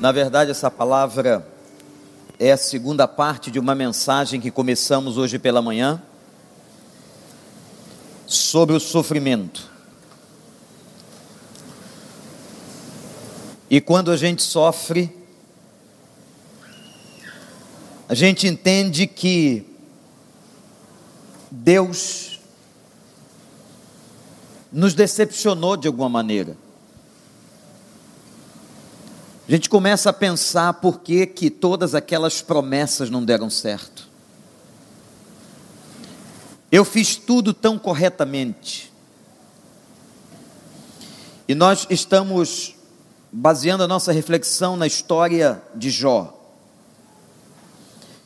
Na verdade, essa palavra é a segunda parte de uma mensagem que começamos hoje pela manhã sobre o sofrimento. E quando a gente sofre, a gente entende que Deus nos decepcionou de alguma maneira. Gente começa a pensar por que, que todas aquelas promessas não deram certo. Eu fiz tudo tão corretamente. E nós estamos baseando a nossa reflexão na história de Jó.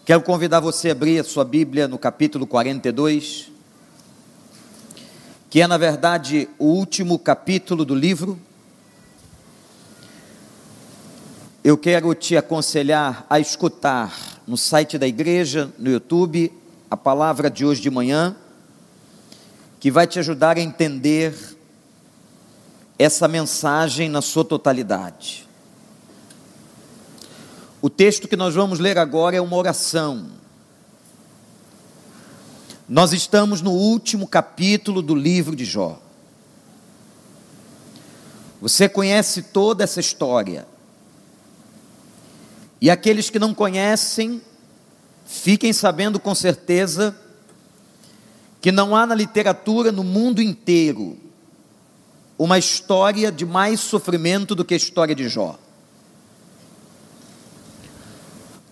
Quero convidar você a abrir a sua Bíblia no capítulo 42, que é, na verdade, o último capítulo do livro. Eu quero te aconselhar a escutar no site da igreja, no YouTube, a palavra de hoje de manhã, que vai te ajudar a entender essa mensagem na sua totalidade. O texto que nós vamos ler agora é uma oração. Nós estamos no último capítulo do livro de Jó. Você conhece toda essa história. E aqueles que não conhecem, fiquem sabendo com certeza que não há na literatura no mundo inteiro uma história de mais sofrimento do que a história de Jó.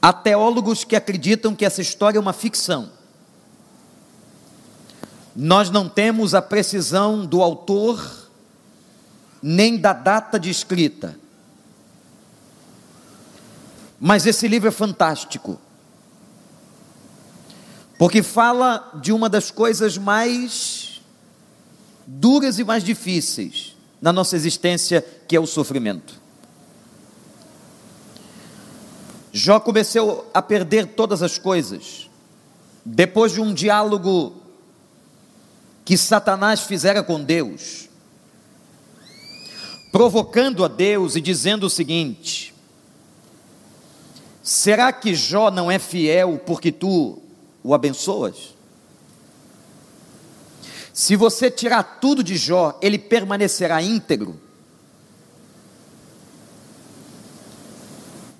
Há teólogos que acreditam que essa história é uma ficção. Nós não temos a precisão do autor, nem da data de escrita. Mas esse livro é fantástico. Porque fala de uma das coisas mais duras e mais difíceis na nossa existência, que é o sofrimento. Jó começou a perder todas as coisas, depois de um diálogo que Satanás fizera com Deus, provocando a Deus e dizendo o seguinte: Será que Jó não é fiel porque tu o abençoas? Se você tirar tudo de Jó, ele permanecerá íntegro.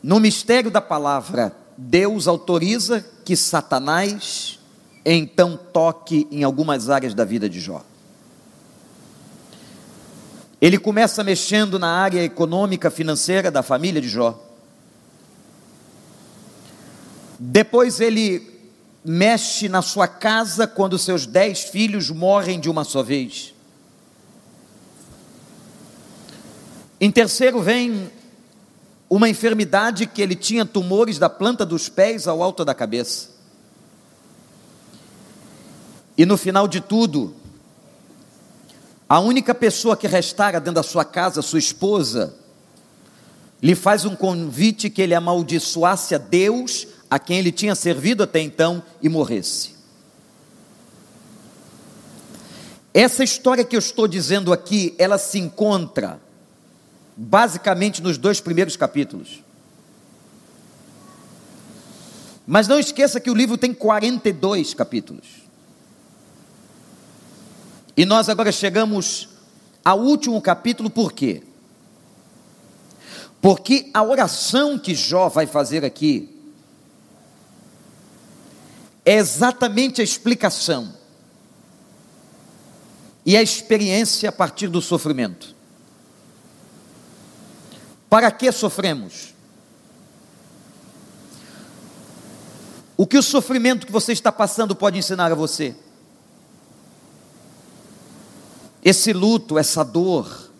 No mistério da palavra, Deus autoriza que Satanás então toque em algumas áreas da vida de Jó. Ele começa mexendo na área econômica, financeira da família de Jó. Depois ele mexe na sua casa quando seus dez filhos morrem de uma só vez. Em terceiro vem uma enfermidade que ele tinha tumores da planta dos pés ao alto da cabeça. E no final de tudo, a única pessoa que restara dentro da sua casa, sua esposa, lhe faz um convite que ele amaldiçoasse a Deus a quem ele tinha servido até então e morresse. Essa história que eu estou dizendo aqui, ela se encontra basicamente nos dois primeiros capítulos. Mas não esqueça que o livro tem 42 capítulos. E nós agora chegamos ao último capítulo, por quê? Porque a oração que Jó vai fazer aqui é exatamente a explicação e a experiência a partir do sofrimento. Para que sofremos? O que o sofrimento que você está passando pode ensinar a você? Esse luto, essa dor,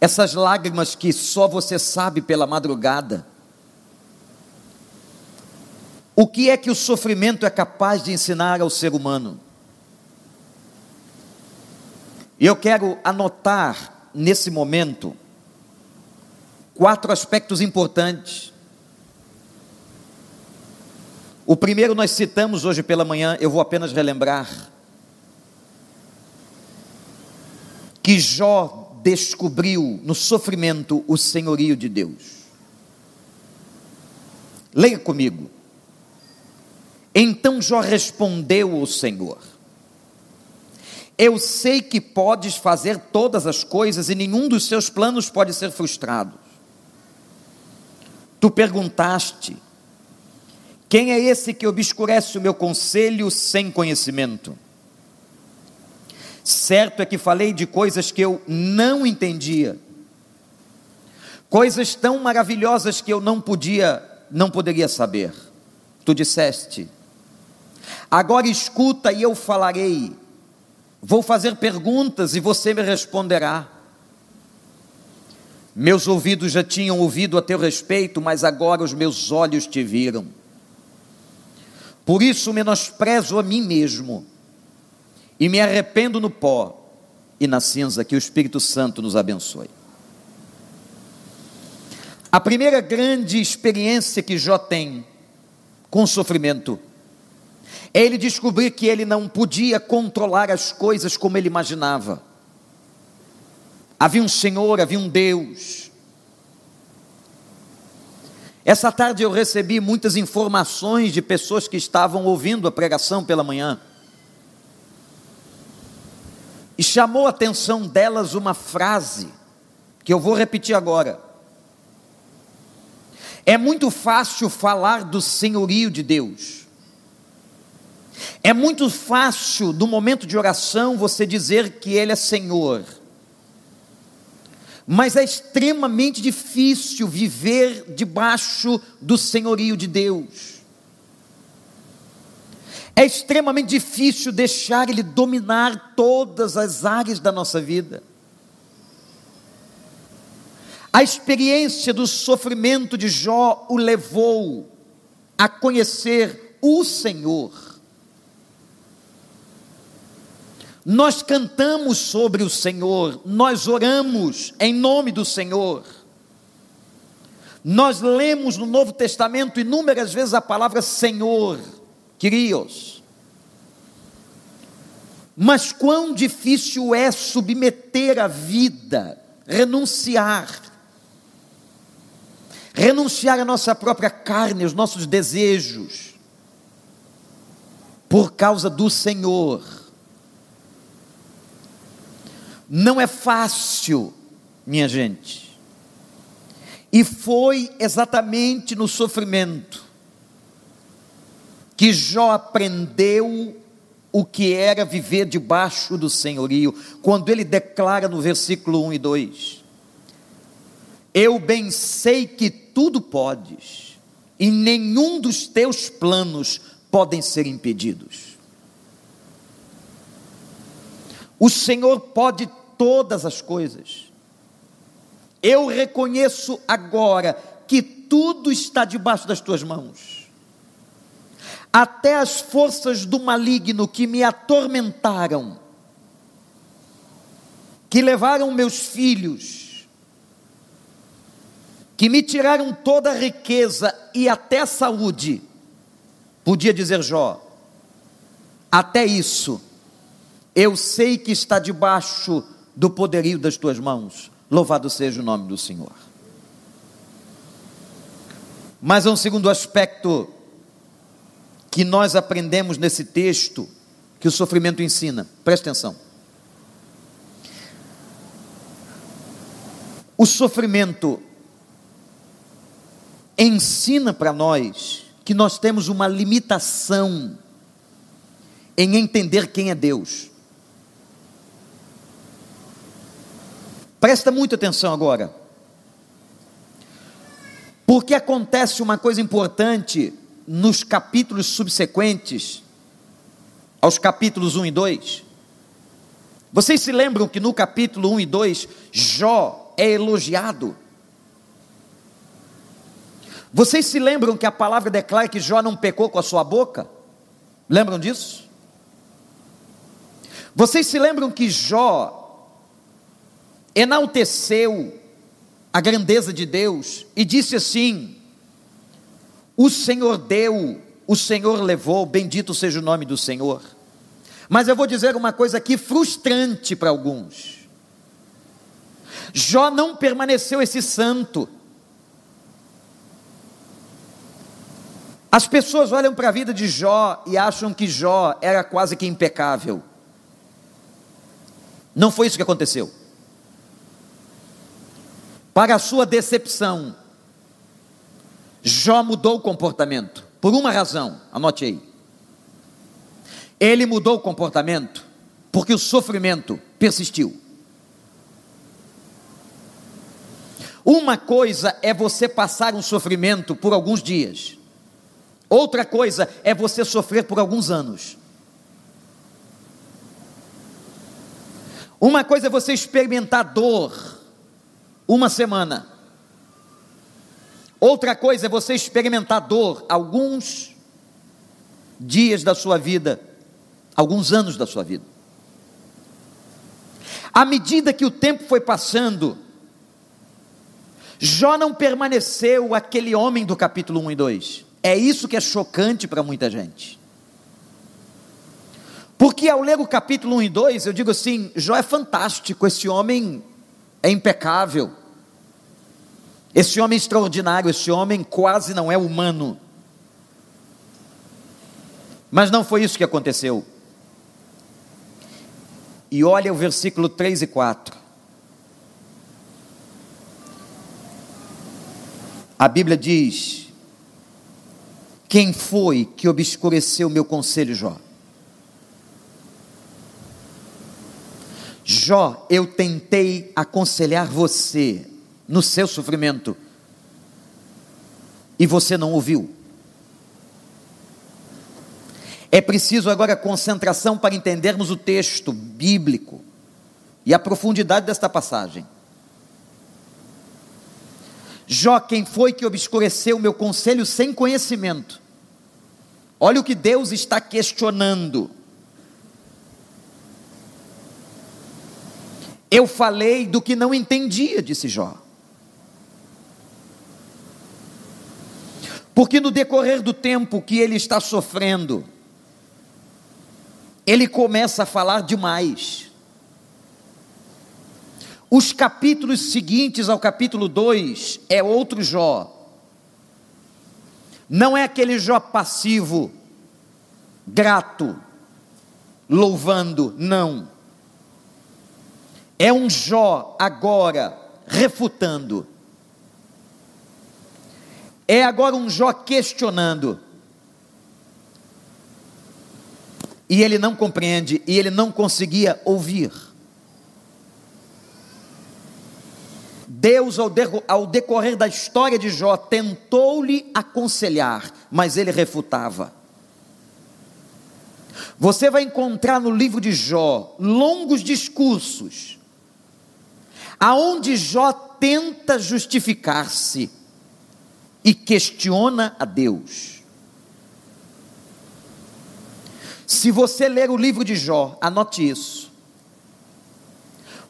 essas lágrimas que só você sabe pela madrugada, o que é que o sofrimento é capaz de ensinar ao ser humano? E eu quero anotar nesse momento quatro aspectos importantes. O primeiro nós citamos hoje pela manhã, eu vou apenas relembrar. Que Jó descobriu no sofrimento o senhorio de Deus. Leia comigo. Então Jó respondeu ao Senhor: Eu sei que podes fazer todas as coisas e nenhum dos seus planos pode ser frustrado. Tu perguntaste: Quem é esse que obscurece o meu conselho sem conhecimento? Certo é que falei de coisas que eu não entendia, coisas tão maravilhosas que eu não podia, não poderia saber. Tu disseste: Agora escuta e eu falarei. Vou fazer perguntas e você me responderá. Meus ouvidos já tinham ouvido a teu respeito, mas agora os meus olhos te viram. Por isso menosprezo a mim mesmo e me arrependo no pó e na cinza. Que o Espírito Santo nos abençoe. A primeira grande experiência que Jó tem com sofrimento ele descobrir que ele não podia controlar as coisas como ele imaginava. Havia um Senhor, havia um Deus. Essa tarde eu recebi muitas informações de pessoas que estavam ouvindo a pregação pela manhã. E chamou a atenção delas uma frase, que eu vou repetir agora. É muito fácil falar do senhorio de Deus. É muito fácil, no momento de oração, você dizer que Ele é Senhor mas é extremamente difícil viver debaixo do senhorio de Deus. É extremamente difícil deixar Ele dominar todas as áreas da nossa vida. A experiência do sofrimento de Jó o levou a conhecer o Senhor. Nós cantamos sobre o Senhor, nós oramos em nome do Senhor. Nós lemos no Novo Testamento inúmeras vezes a palavra Senhor, queridos. Mas quão difícil é submeter a vida, renunciar, renunciar à nossa própria carne, aos nossos desejos, por causa do Senhor. Não é fácil, minha gente. E foi exatamente no sofrimento que Jó aprendeu o que era viver debaixo do senhorio, quando ele declara no versículo 1 e 2: Eu bem sei que tudo podes, e nenhum dos teus planos podem ser impedidos. O Senhor pode todas as coisas. Eu reconheço agora que tudo está debaixo das tuas mãos. Até as forças do maligno que me atormentaram, que levaram meus filhos, que me tiraram toda a riqueza e até a saúde, podia dizer Jó, até isso, eu sei que está debaixo do poderio das tuas mãos. Louvado seja o nome do Senhor. Mas há um segundo aspecto que nós aprendemos nesse texto que o sofrimento ensina. Presta atenção. O sofrimento ensina para nós que nós temos uma limitação em entender quem é Deus. Presta muita atenção agora. Porque acontece uma coisa importante nos capítulos subsequentes aos capítulos 1 e 2. Vocês se lembram que no capítulo 1 e 2 Jó é elogiado? Vocês se lembram que a palavra declara que Jó não pecou com a sua boca? Lembram disso? Vocês se lembram que Jó enalteceu a grandeza de Deus e disse assim: O Senhor deu, o Senhor levou, bendito seja o nome do Senhor. Mas eu vou dizer uma coisa aqui frustrante para alguns. Jó não permaneceu esse santo. As pessoas olham para a vida de Jó e acham que Jó era quase que impecável. Não foi isso que aconteceu. Para a sua decepção, Jó mudou o comportamento, por uma razão, anote aí. Ele mudou o comportamento porque o sofrimento persistiu. Uma coisa é você passar um sofrimento por alguns dias, outra coisa é você sofrer por alguns anos. Uma coisa é você experimentar dor uma semana, outra coisa é você experimentar dor alguns dias da sua vida, alguns anos da sua vida. À medida que o tempo foi passando, Jó não permaneceu aquele homem do capítulo 1 e 2. É isso que é chocante para muita gente. Porque ao ler o capítulo 1 e 2, eu digo assim: Jó é fantástico, esse homem é impecável, esse homem é extraordinário, esse homem quase não é humano. Mas não foi isso que aconteceu. E olha o versículo 3 e 4. A Bíblia diz: Quem foi que obscureceu meu conselho, Jó? Jó, eu tentei aconselhar você no seu sofrimento e você não ouviu. É preciso agora concentração para entendermos o texto bíblico e a profundidade desta passagem. Jó, quem foi que obscureceu o meu conselho sem conhecimento? Olha o que Deus está questionando. Eu falei do que não entendia, disse Jó. Porque no decorrer do tempo que ele está sofrendo, ele começa a falar demais. Os capítulos seguintes ao capítulo 2 é outro Jó. Não é aquele Jó passivo, grato, louvando, não. É um Jó agora refutando. É agora um Jó questionando. e ele não compreende, e ele não conseguia ouvir. Deus, ao decorrer da história de Jó, tentou-lhe aconselhar, mas ele refutava. Você vai encontrar no livro de Jó longos discursos, aonde Jó tenta justificar-se e questiona a Deus. Se você ler o livro de Jó, anote isso.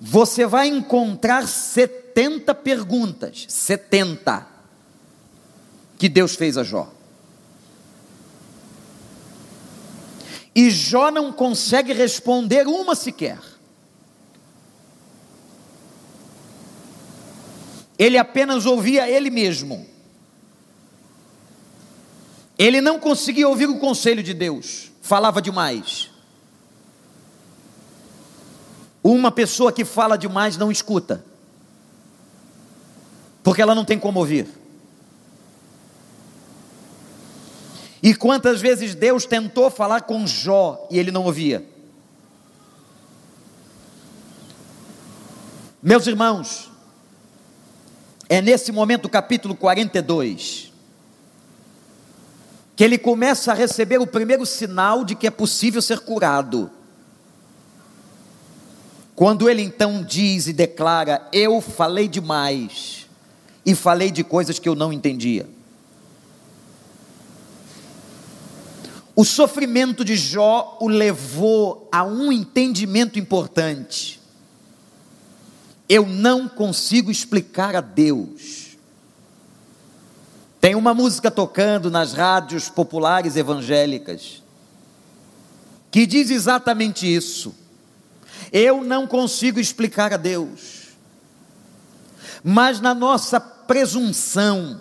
Você vai encontrar 70 perguntas, 70 que Deus fez a Jó. E Jó não consegue responder uma sequer. Ele apenas ouvia ele mesmo. Ele não conseguia ouvir o conselho de Deus falava demais. Uma pessoa que fala demais não escuta, porque ela não tem como ouvir. E quantas vezes Deus tentou falar com Jó e ele não ouvia? Meus irmãos, é nesse momento capítulo 42 que ele começa a receber o primeiro sinal de que é possível ser curado. Quando ele então diz e declara: Eu falei demais, e falei de coisas que eu não entendia. O sofrimento de Jó o levou a um entendimento importante. Eu não consigo explicar a Deus tem uma música tocando nas rádios populares evangélicas que diz exatamente isso. Eu não consigo explicar a Deus, mas na nossa presunção,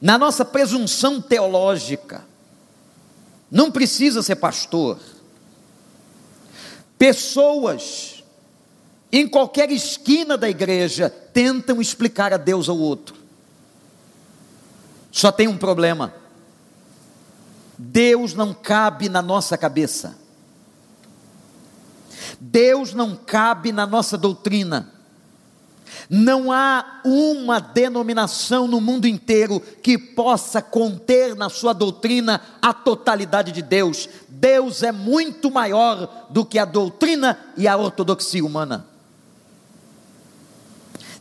na nossa presunção teológica. Não precisa ser pastor. Pessoas em qualquer esquina da igreja tentam explicar a Deus ao outro. Só tem um problema. Deus não cabe na nossa cabeça. Deus não cabe na nossa doutrina. Não há uma denominação no mundo inteiro que possa conter na sua doutrina a totalidade de Deus. Deus é muito maior do que a doutrina e a ortodoxia humana.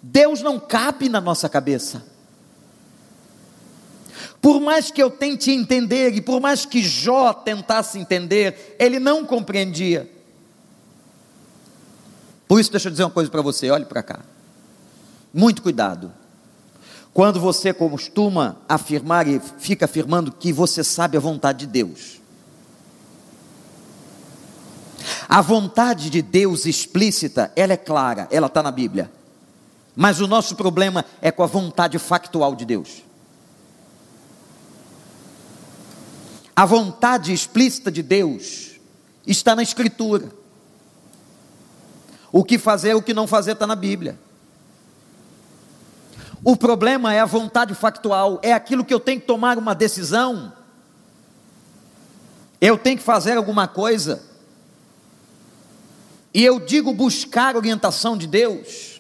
Deus não cabe na nossa cabeça. Por mais que eu tente entender, e por mais que Jó tentasse entender, ele não compreendia. Por isso, deixa eu dizer uma coisa para você: olhe para cá. Muito cuidado. Quando você costuma afirmar e fica afirmando que você sabe a vontade de Deus. A vontade de Deus explícita, ela é clara, ela está na Bíblia. Mas o nosso problema é com a vontade factual de Deus. A vontade explícita de Deus está na Escritura. O que fazer, o que não fazer está na Bíblia. O problema é a vontade factual, é aquilo que eu tenho que tomar uma decisão. Eu tenho que fazer alguma coisa. E eu digo buscar orientação de Deus.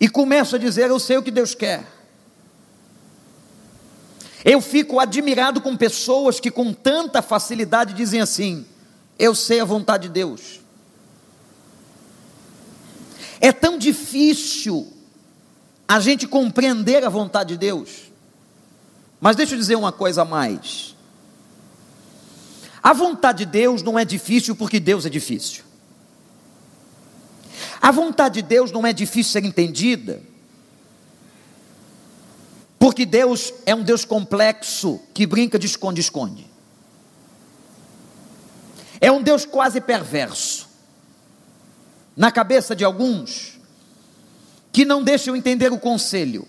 E começo a dizer, eu sei o que Deus quer. Eu fico admirado com pessoas que com tanta facilidade dizem assim: eu sei a vontade de Deus. É tão difícil a gente compreender a vontade de Deus. Mas deixa eu dizer uma coisa a mais. A vontade de Deus não é difícil porque Deus é difícil. A vontade de Deus não é difícil ser entendida, porque Deus é um Deus complexo que brinca de esconde-esconde. É um Deus quase perverso. Na cabeça de alguns, que não deixam entender o conselho.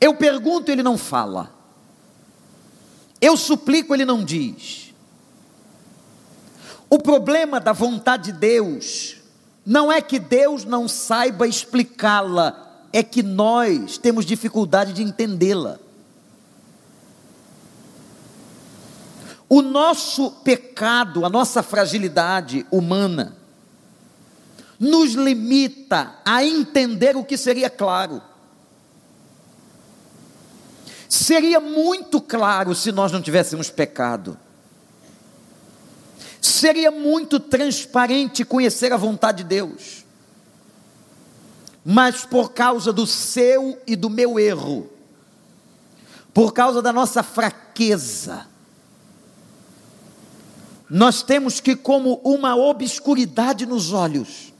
Eu pergunto, ele não fala. Eu suplico, ele não diz. O problema da vontade de Deus não é que Deus não saiba explicá-la, é que nós temos dificuldade de entendê-la. O nosso pecado, a nossa fragilidade humana, nos limita a entender o que seria claro. Seria muito claro se nós não tivéssemos pecado. Seria muito transparente conhecer a vontade de Deus. Mas por causa do seu e do meu erro, por causa da nossa fraqueza, nós temos que, como uma obscuridade nos olhos,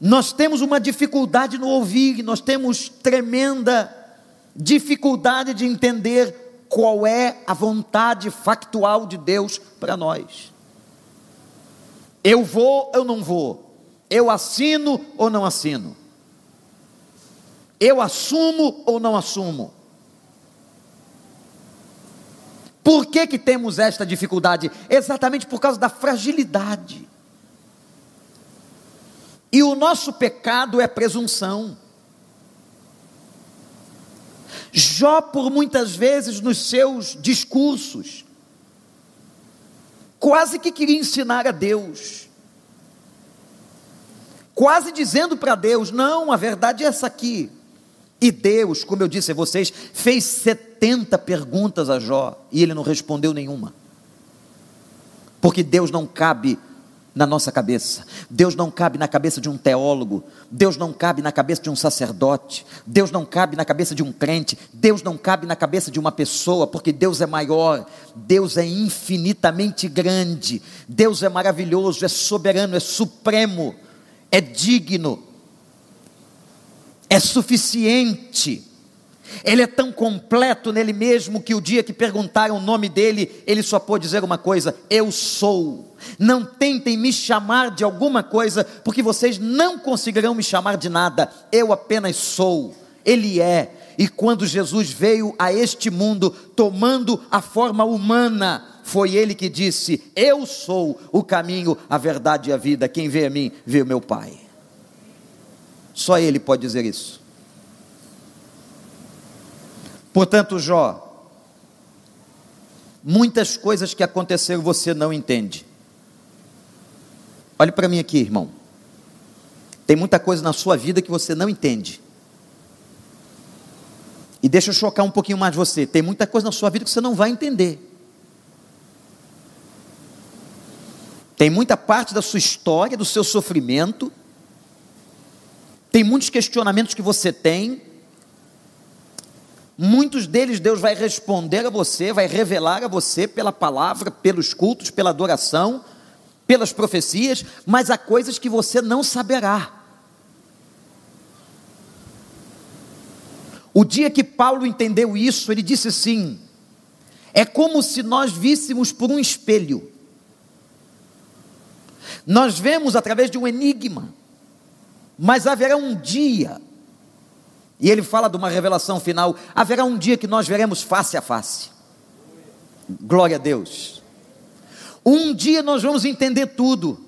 nós temos uma dificuldade no ouvir, nós temos tremenda dificuldade de entender qual é a vontade factual de Deus para nós. Eu vou ou não vou? Eu assino ou não assino? Eu assumo ou não assumo? Por que, que temos esta dificuldade? Exatamente por causa da fragilidade. E o nosso pecado é presunção. Jó, por muitas vezes, nos seus discursos, quase que queria ensinar a Deus, quase dizendo para Deus: não, a verdade é essa aqui. E Deus, como eu disse a vocês, fez 70 perguntas a Jó e ele não respondeu nenhuma, porque Deus não cabe na nossa cabeça. Deus não cabe na cabeça de um teólogo, Deus não cabe na cabeça de um sacerdote, Deus não cabe na cabeça de um crente, Deus não cabe na cabeça de uma pessoa, porque Deus é maior, Deus é infinitamente grande, Deus é maravilhoso, é soberano, é supremo, é digno, é suficiente. Ele é tão completo nele mesmo que o dia que perguntaram o nome dele, ele só pôde dizer uma coisa: Eu sou. Não tentem me chamar de alguma coisa, porque vocês não conseguirão me chamar de nada. Eu apenas sou. Ele é. E quando Jesus veio a este mundo tomando a forma humana, foi ele que disse: Eu sou o caminho, a verdade e a vida. Quem vê a mim, vê o meu Pai. Só ele pode dizer isso. Portanto, Jó, muitas coisas que aconteceram você não entende. Olhe para mim aqui, irmão. Tem muita coisa na sua vida que você não entende. E deixa eu chocar um pouquinho mais você. Tem muita coisa na sua vida que você não vai entender. Tem muita parte da sua história, do seu sofrimento. Tem muitos questionamentos que você tem. Muitos deles Deus vai responder a você, vai revelar a você pela palavra, pelos cultos, pela adoração pelas profecias, mas há coisas que você não saberá. O dia que Paulo entendeu isso, ele disse assim: é como se nós víssemos por um espelho. Nós vemos através de um enigma, mas haverá um dia, e ele fala de uma revelação final: haverá um dia que nós veremos face a face. Glória a Deus. Um dia nós vamos entender tudo,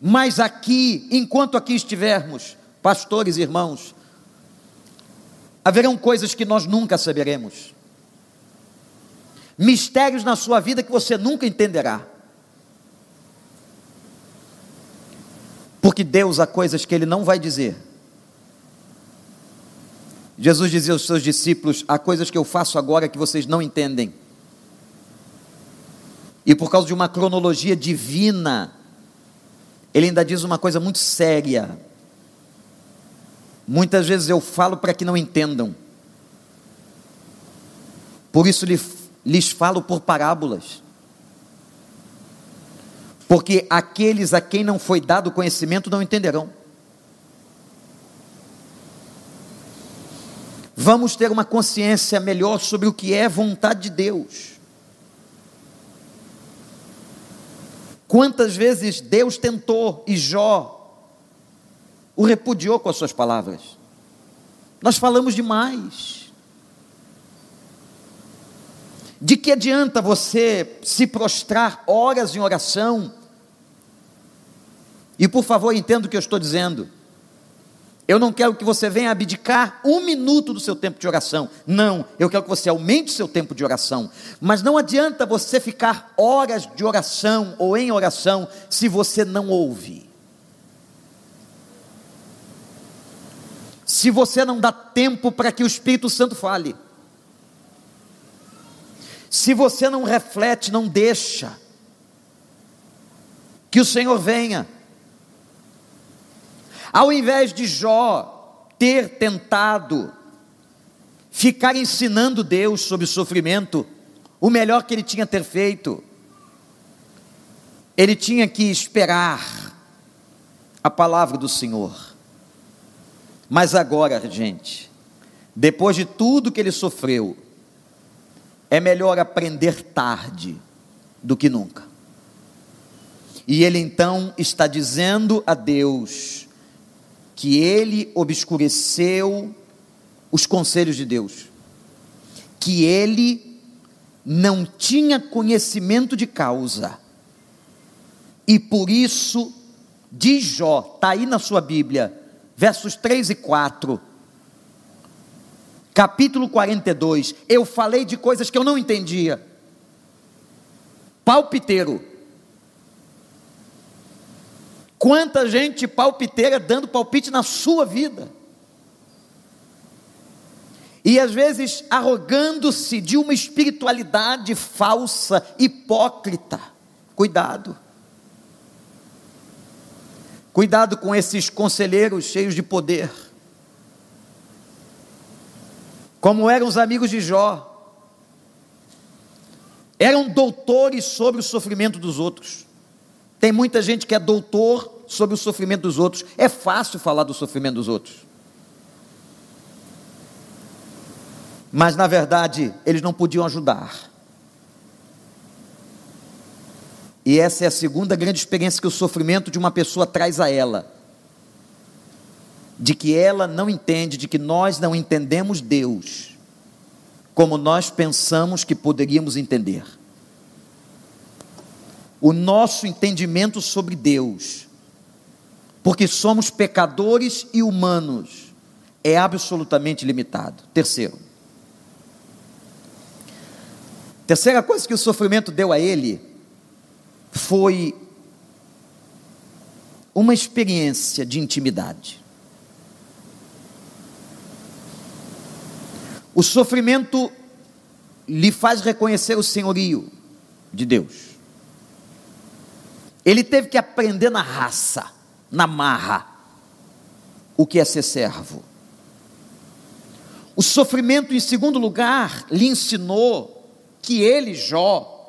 mas aqui, enquanto aqui estivermos, pastores irmãos, haverão coisas que nós nunca saberemos, mistérios na sua vida que você nunca entenderá. Porque Deus há coisas que Ele não vai dizer. Jesus dizia aos seus discípulos: há coisas que eu faço agora que vocês não entendem. E por causa de uma cronologia divina, ele ainda diz uma coisa muito séria. Muitas vezes eu falo para que não entendam. Por isso lhes falo por parábolas. Porque aqueles a quem não foi dado conhecimento não entenderão. Vamos ter uma consciência melhor sobre o que é vontade de Deus. Quantas vezes Deus tentou e Jó o repudiou com as suas palavras? Nós falamos demais. De que adianta você se prostrar horas em oração? E por favor, entenda o que eu estou dizendo. Eu não quero que você venha abdicar um minuto do seu tempo de oração. Não, eu quero que você aumente o seu tempo de oração. Mas não adianta você ficar horas de oração ou em oração se você não ouve. Se você não dá tempo para que o Espírito Santo fale. Se você não reflete, não deixa que o Senhor venha. Ao invés de Jó ter tentado ficar ensinando Deus sobre o sofrimento, o melhor que ele tinha ter feito, ele tinha que esperar a palavra do Senhor. Mas agora, gente, depois de tudo que ele sofreu, é melhor aprender tarde do que nunca. E ele então está dizendo a Deus: que ele obscureceu os conselhos de Deus, que ele não tinha conhecimento de causa, e por isso, diz Jó, está aí na sua Bíblia, versos 3 e 4, capítulo 42, eu falei de coisas que eu não entendia, palpiteiro, Quanta gente palpiteira dando palpite na sua vida. E às vezes arrogando-se de uma espiritualidade falsa, hipócrita. Cuidado. Cuidado com esses conselheiros cheios de poder. Como eram os amigos de Jó. Eram doutores sobre o sofrimento dos outros. Tem muita gente que é doutor sobre o sofrimento dos outros. É fácil falar do sofrimento dos outros. Mas na verdade, eles não podiam ajudar. E essa é a segunda grande experiência que o sofrimento de uma pessoa traz a ela. de que ela não entende, de que nós não entendemos Deus como nós pensamos que poderíamos entender. O nosso entendimento sobre Deus, porque somos pecadores e humanos, é absolutamente limitado. Terceiro, terceira coisa que o sofrimento deu a ele foi uma experiência de intimidade. O sofrimento lhe faz reconhecer o senhorio de Deus. Ele teve que aprender na raça, na marra, o que é ser servo. O sofrimento, em segundo lugar, lhe ensinou que ele, Jó,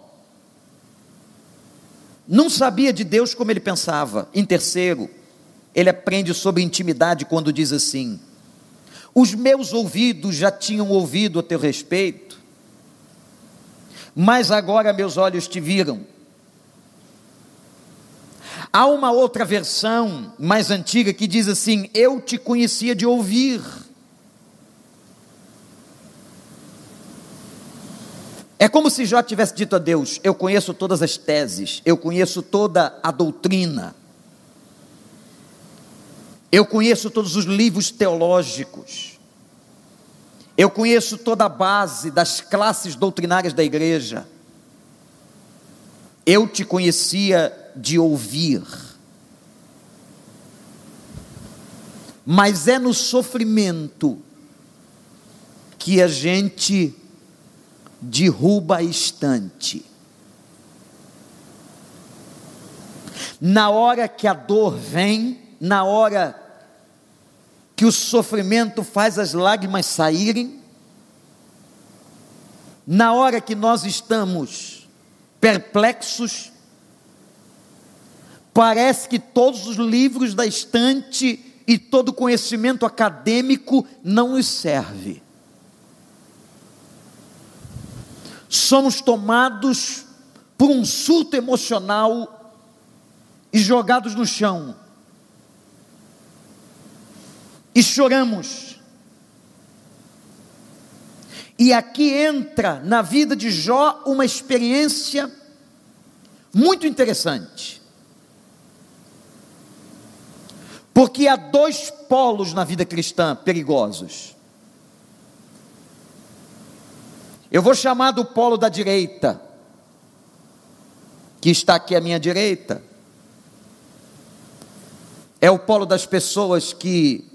não sabia de Deus como ele pensava. Em terceiro, ele aprende sobre intimidade quando diz assim: Os meus ouvidos já tinham ouvido a teu respeito, mas agora meus olhos te viram. Há uma outra versão mais antiga que diz assim: Eu te conhecia de ouvir. É como se Jó tivesse dito a Deus: Eu conheço todas as teses, eu conheço toda a doutrina, eu conheço todos os livros teológicos, eu conheço toda a base das classes doutrinárias da igreja. Eu te conhecia de ouvir, mas é no sofrimento que a gente derruba a estante. Na hora que a dor vem, na hora que o sofrimento faz as lágrimas saírem, na hora que nós estamos perplexos, parece que todos os livros da estante e todo conhecimento acadêmico não nos serve. somos tomados por um surto emocional e jogados no chão. E choramos. E aqui entra na vida de Jó uma experiência muito interessante. Porque há dois polos na vida cristã perigosos. Eu vou chamar do polo da direita, que está aqui à minha direita. É o polo das pessoas que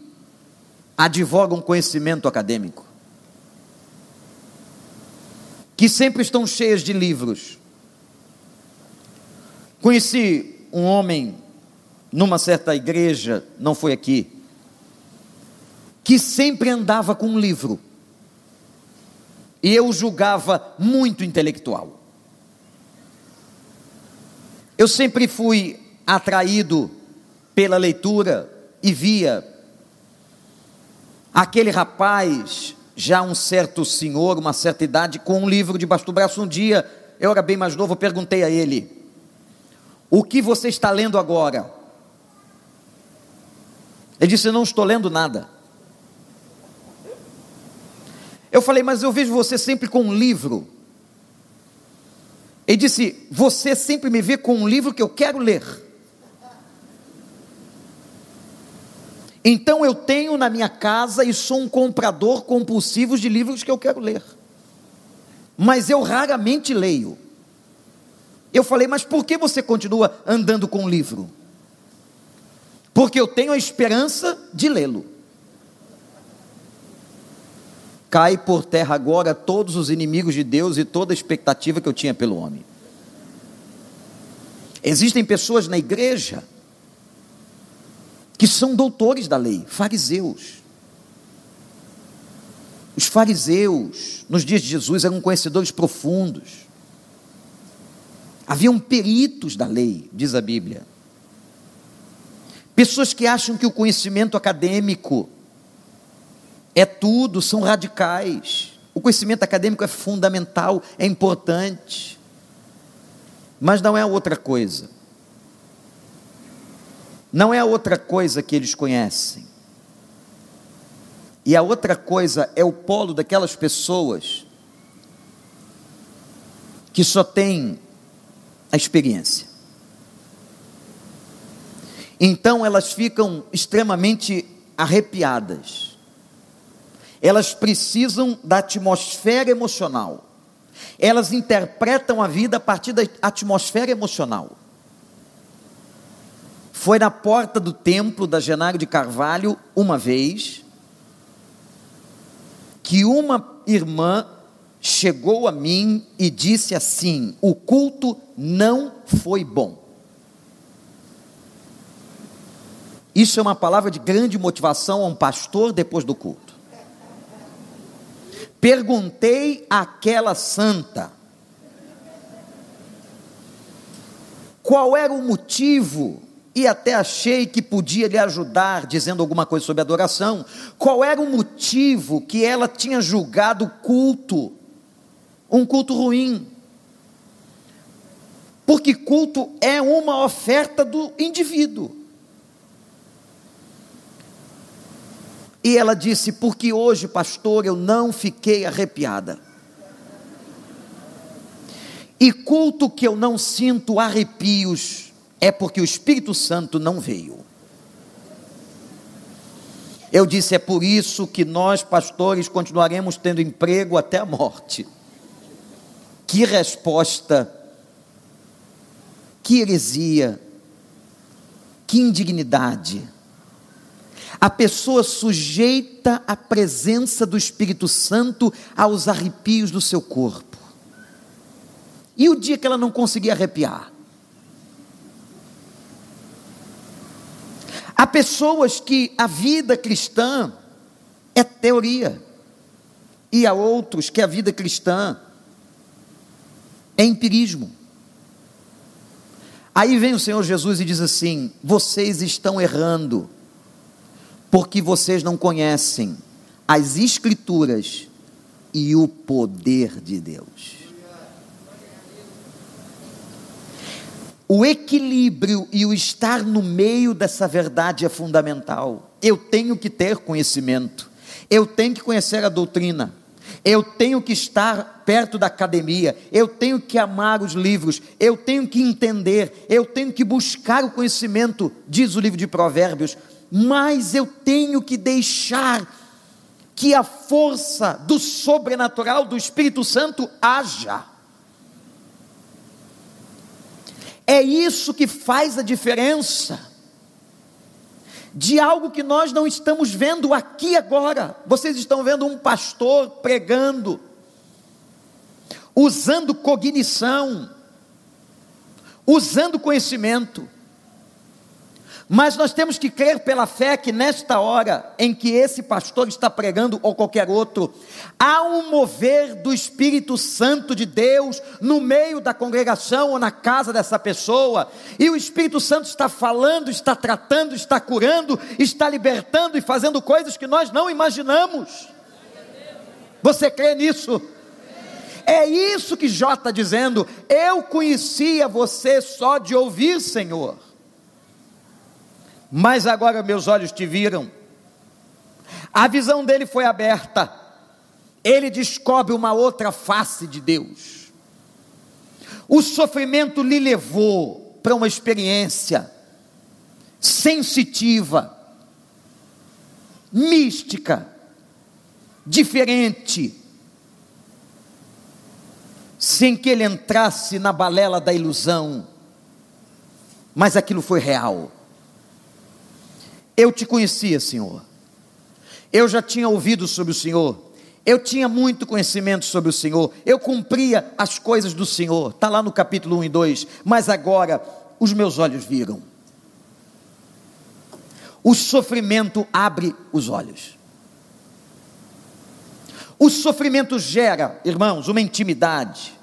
advogam conhecimento acadêmico, que sempre estão cheias de livros. Conheci um homem numa certa igreja, não foi aqui, que sempre andava com um livro. E eu julgava muito intelectual. Eu sempre fui atraído pela leitura e via aquele rapaz, já um certo senhor, uma certa idade, com um livro debaixo do braço. Um dia, eu era bem mais novo, perguntei a ele: O que você está lendo agora? Ele disse: Não estou lendo nada. Eu falei, mas eu vejo você sempre com um livro. Ele disse: Você sempre me vê com um livro que eu quero ler. Então eu tenho na minha casa e sou um comprador compulsivo de livros que eu quero ler. Mas eu raramente leio. Eu falei, mas por que você continua andando com o livro? Porque eu tenho a esperança de lê-lo. Cai por terra agora todos os inimigos de Deus e toda a expectativa que eu tinha pelo homem. Existem pessoas na igreja que são doutores da lei, fariseus. Os fariseus, nos dias de Jesus, eram conhecedores profundos. Haviam peritos da lei, diz a Bíblia. Pessoas que acham que o conhecimento acadêmico é tudo, são radicais. O conhecimento acadêmico é fundamental, é importante, mas não é outra coisa. Não é outra coisa que eles conhecem. E a outra coisa é o polo daquelas pessoas que só têm a experiência. Então elas ficam extremamente arrepiadas. Elas precisam da atmosfera emocional. Elas interpretam a vida a partir da atmosfera emocional. Foi na porta do templo da Genário de Carvalho, uma vez, que uma irmã chegou a mim e disse assim: o culto não foi bom. Isso é uma palavra de grande motivação a um pastor depois do culto. Perguntei àquela santa qual era o motivo e até achei que podia lhe ajudar dizendo alguma coisa sobre adoração. Qual era o motivo que ela tinha julgado culto um culto ruim? Porque culto é uma oferta do indivíduo. E ela disse: Porque hoje, pastor, eu não fiquei arrepiada. E culto que eu não sinto arrepios é porque o Espírito Santo não veio. Eu disse, é por isso que nós, pastores, continuaremos tendo emprego até a morte. Que resposta, que heresia, que indignidade. A pessoa sujeita a presença do Espírito Santo aos arrepios do seu corpo. E o dia que ela não conseguia arrepiar? Há pessoas que a vida cristã é teoria, e há outros que a vida cristã é empirismo. Aí vem o Senhor Jesus e diz assim: vocês estão errando, porque vocês não conhecem as Escrituras e o poder de Deus. O equilíbrio e o estar no meio dessa verdade é fundamental. Eu tenho que ter conhecimento, eu tenho que conhecer a doutrina, eu tenho que estar perto da academia, eu tenho que amar os livros, eu tenho que entender, eu tenho que buscar o conhecimento, diz o livro de Provérbios, mas eu tenho que deixar que a força do sobrenatural do Espírito Santo haja. É isso que faz a diferença de algo que nós não estamos vendo aqui agora. Vocês estão vendo um pastor pregando, usando cognição, usando conhecimento. Mas nós temos que crer pela fé que nesta hora em que esse pastor está pregando ou qualquer outro, há um mover do Espírito Santo de Deus no meio da congregação ou na casa dessa pessoa, e o Espírito Santo está falando, está tratando, está curando, está libertando e fazendo coisas que nós não imaginamos. Você crê nisso? É isso que Jó está dizendo. Eu conhecia você só de ouvir, Senhor mas agora meus olhos te viram. A visão dele foi aberta, ele descobre uma outra face de Deus. O sofrimento lhe levou para uma experiência sensitiva, mística, diferente, sem que ele entrasse na balela da ilusão, mas aquilo foi real. Eu te conhecia, Senhor. Eu já tinha ouvido sobre o Senhor. Eu tinha muito conhecimento sobre o Senhor. Eu cumpria as coisas do Senhor. Está lá no capítulo 1 e 2. Mas agora os meus olhos viram. O sofrimento abre os olhos. O sofrimento gera, irmãos, uma intimidade.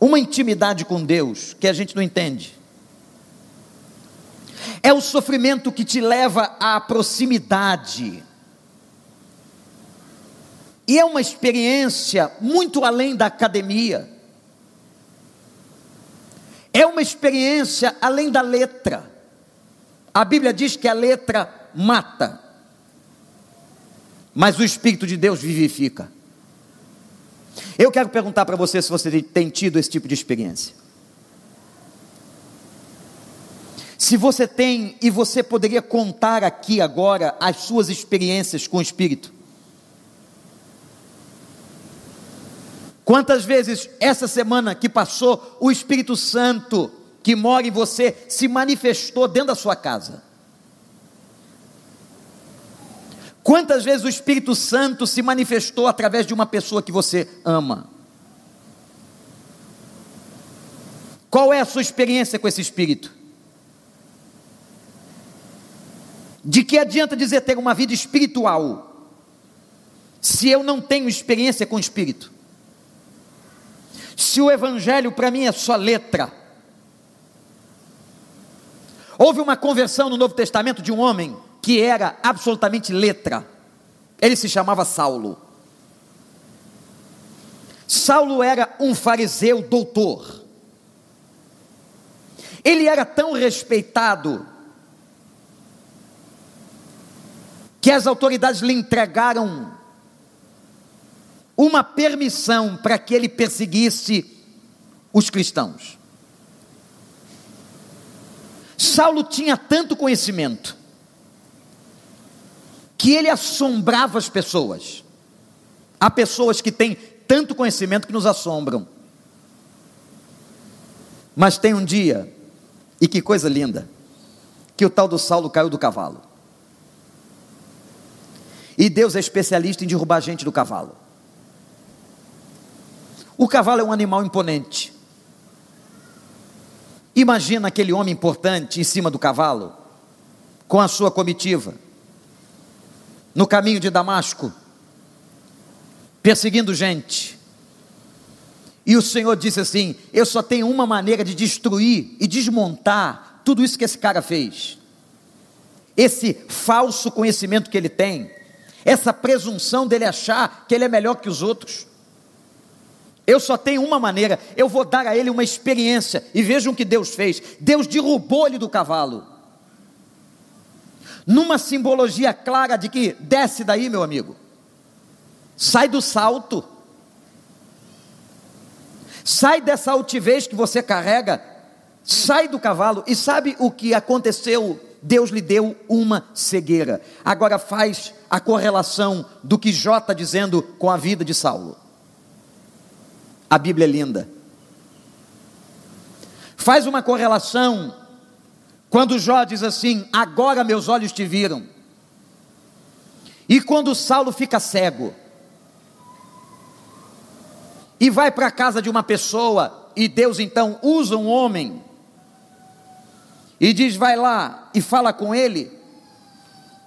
Uma intimidade com Deus que a gente não entende. É o sofrimento que te leva à proximidade. E é uma experiência muito além da academia. É uma experiência além da letra. A Bíblia diz que a letra mata, mas o Espírito de Deus vivifica. Eu quero perguntar para você se você tem tido esse tipo de experiência. Se você tem e você poderia contar aqui agora as suas experiências com o Espírito. Quantas vezes essa semana que passou, o Espírito Santo que mora em você se manifestou dentro da sua casa? Quantas vezes o Espírito Santo se manifestou através de uma pessoa que você ama? Qual é a sua experiência com esse Espírito? De que adianta dizer ter uma vida espiritual, se eu não tenho experiência com o Espírito? Se o Evangelho para mim é só letra. Houve uma conversão no Novo Testamento de um homem que era absolutamente letra. Ele se chamava Saulo. Saulo era um fariseu doutor. Ele era tão respeitado que as autoridades lhe entregaram uma permissão para que ele perseguisse os cristãos. Saulo tinha tanto conhecimento que ele assombrava as pessoas. Há pessoas que têm tanto conhecimento que nos assombram. Mas tem um dia, e que coisa linda, que o tal do Saulo caiu do cavalo. E Deus é especialista em derrubar gente do cavalo. O cavalo é um animal imponente. Imagina aquele homem importante em cima do cavalo, com a sua comitiva no caminho de Damasco, perseguindo gente. E o Senhor disse assim: Eu só tenho uma maneira de destruir e desmontar tudo isso que esse cara fez. Esse falso conhecimento que ele tem, essa presunção dele achar que ele é melhor que os outros. Eu só tenho uma maneira, eu vou dar a ele uma experiência, e vejam o que Deus fez: Deus derrubou ele do cavalo. Numa simbologia clara de que desce daí, meu amigo, sai do salto, sai dessa altivez que você carrega, sai do cavalo, e sabe o que aconteceu? Deus lhe deu uma cegueira. Agora faz a correlação do que Jó está dizendo com a vida de Saulo. A Bíblia é linda. Faz uma correlação quando Jó diz assim: Agora meus olhos te viram. E quando Saulo fica cego e vai para a casa de uma pessoa, e Deus então usa um homem e diz: Vai lá e fala com ele,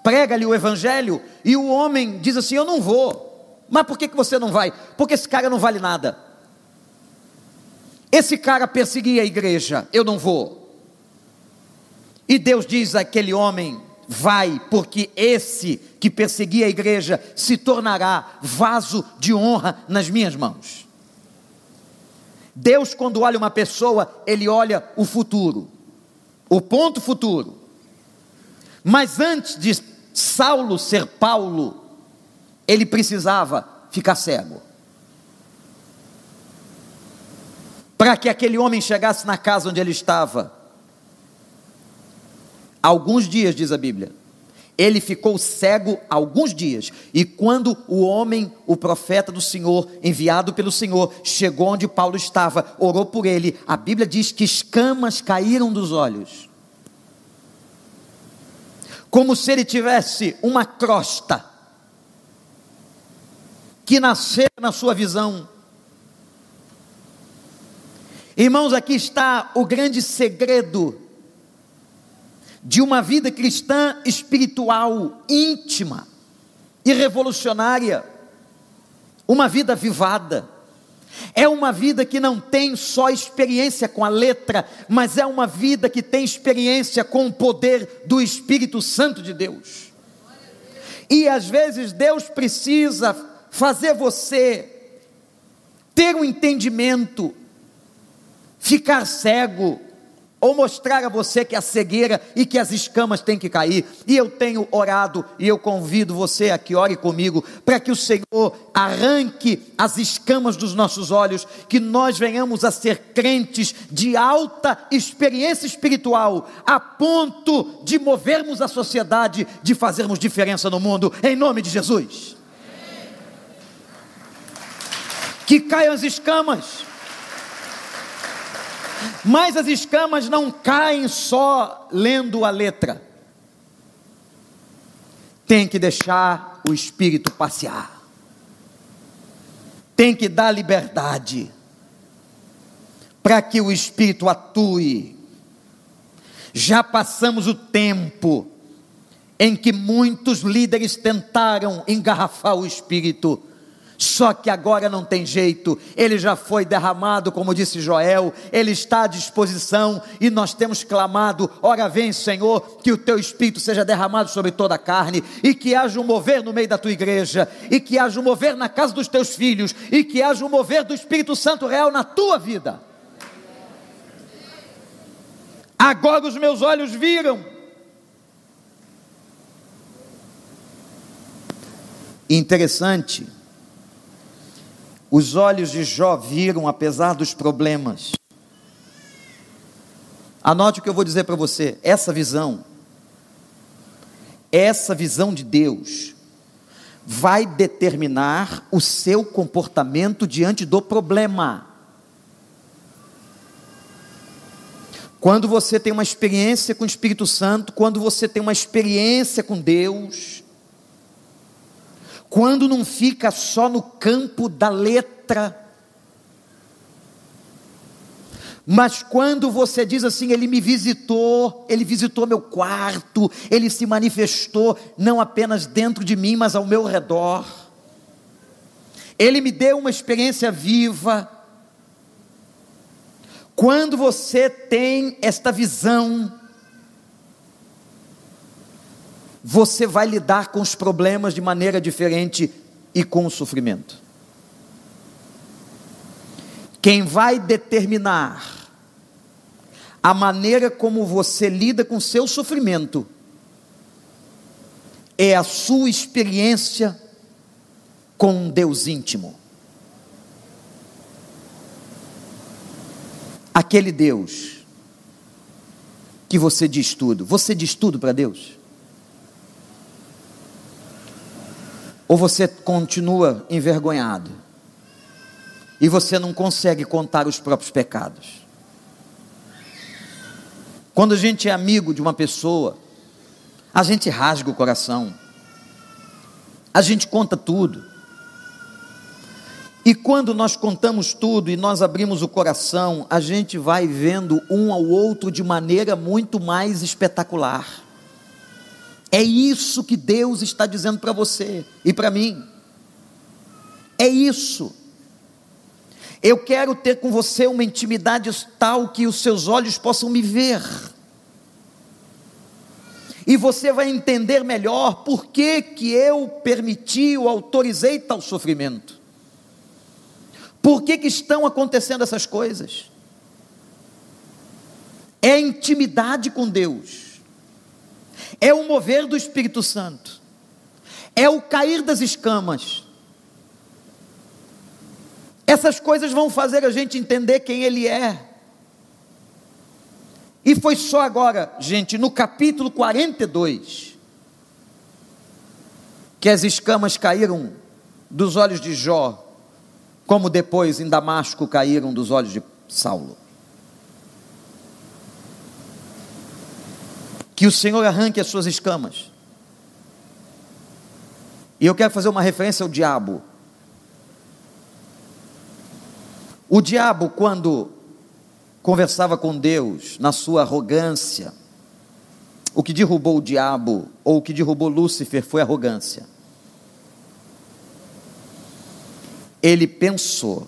prega-lhe o evangelho, e o homem diz assim: Eu não vou. Mas por que, que você não vai? Porque esse cara não vale nada. Esse cara perseguia a igreja, eu não vou. E Deus diz àquele homem: Vai, porque esse que perseguia a igreja se tornará vaso de honra nas minhas mãos. Deus, quando olha uma pessoa, ele olha o futuro, o ponto futuro. Mas antes de Saulo ser Paulo, ele precisava ficar cego. Para que aquele homem chegasse na casa onde ele estava, Alguns dias, diz a Bíblia. Ele ficou cego alguns dias. E quando o homem, o profeta do Senhor, enviado pelo Senhor, chegou onde Paulo estava, orou por ele, a Bíblia diz que escamas caíram dos olhos. Como se ele tivesse uma crosta que nasceu na sua visão. Irmãos, aqui está o grande segredo de uma vida cristã espiritual íntima e revolucionária, uma vida vivada. É uma vida que não tem só experiência com a letra, mas é uma vida que tem experiência com o poder do Espírito Santo de Deus. E às vezes Deus precisa fazer você ter um entendimento, ficar cego, ou mostrar a você que a cegueira e que as escamas têm que cair. E eu tenho orado e eu convido você a que ore comigo para que o Senhor arranque as escamas dos nossos olhos, que nós venhamos a ser crentes de alta experiência espiritual, a ponto de movermos a sociedade, de fazermos diferença no mundo, em nome de Jesus. Que caiam as escamas mas as escamas não caem só lendo a letra. Tem que deixar o espírito passear. Tem que dar liberdade para que o espírito atue. Já passamos o tempo em que muitos líderes tentaram engarrafar o espírito só que agora não tem jeito, ele já foi derramado, como disse Joel, ele está à disposição e nós temos clamado: ora vem, Senhor, que o teu espírito seja derramado sobre toda a carne e que haja um mover no meio da tua igreja, e que haja um mover na casa dos teus filhos, e que haja um mover do Espírito Santo real na tua vida. Agora os meus olhos viram. Interessante os olhos de Jó viram, apesar dos problemas. Anote o que eu vou dizer para você: essa visão, essa visão de Deus, vai determinar o seu comportamento diante do problema. Quando você tem uma experiência com o Espírito Santo, quando você tem uma experiência com Deus, quando não fica só no campo da letra, mas quando você diz assim, ele me visitou, ele visitou meu quarto, ele se manifestou não apenas dentro de mim, mas ao meu redor. Ele me deu uma experiência viva. Quando você tem esta visão, você vai lidar com os problemas de maneira diferente e com o sofrimento. Quem vai determinar a maneira como você lida com seu sofrimento é a sua experiência com um Deus íntimo. Aquele Deus que você diz tudo. Você diz tudo para Deus? Ou você continua envergonhado e você não consegue contar os próprios pecados? Quando a gente é amigo de uma pessoa, a gente rasga o coração, a gente conta tudo. E quando nós contamos tudo e nós abrimos o coração, a gente vai vendo um ao outro de maneira muito mais espetacular. É isso que Deus está dizendo para você e para mim. É isso. Eu quero ter com você uma intimidade tal que os seus olhos possam me ver. E você vai entender melhor por que, que eu permiti ou autorizei tal sofrimento. Por que, que estão acontecendo essas coisas? É intimidade com Deus é o mover do Espírito Santo, é o cair das escamas. Essas coisas vão fazer a gente entender quem Ele é. E foi só agora, gente, no capítulo 42, que as escamas caíram dos olhos de Jó, como depois em Damasco caíram dos olhos de Saulo. Que o Senhor arranque as suas escamas. E eu quero fazer uma referência ao diabo. O diabo, quando conversava com Deus, na sua arrogância, o que derrubou o diabo, ou o que derrubou Lúcifer, foi arrogância. Ele pensou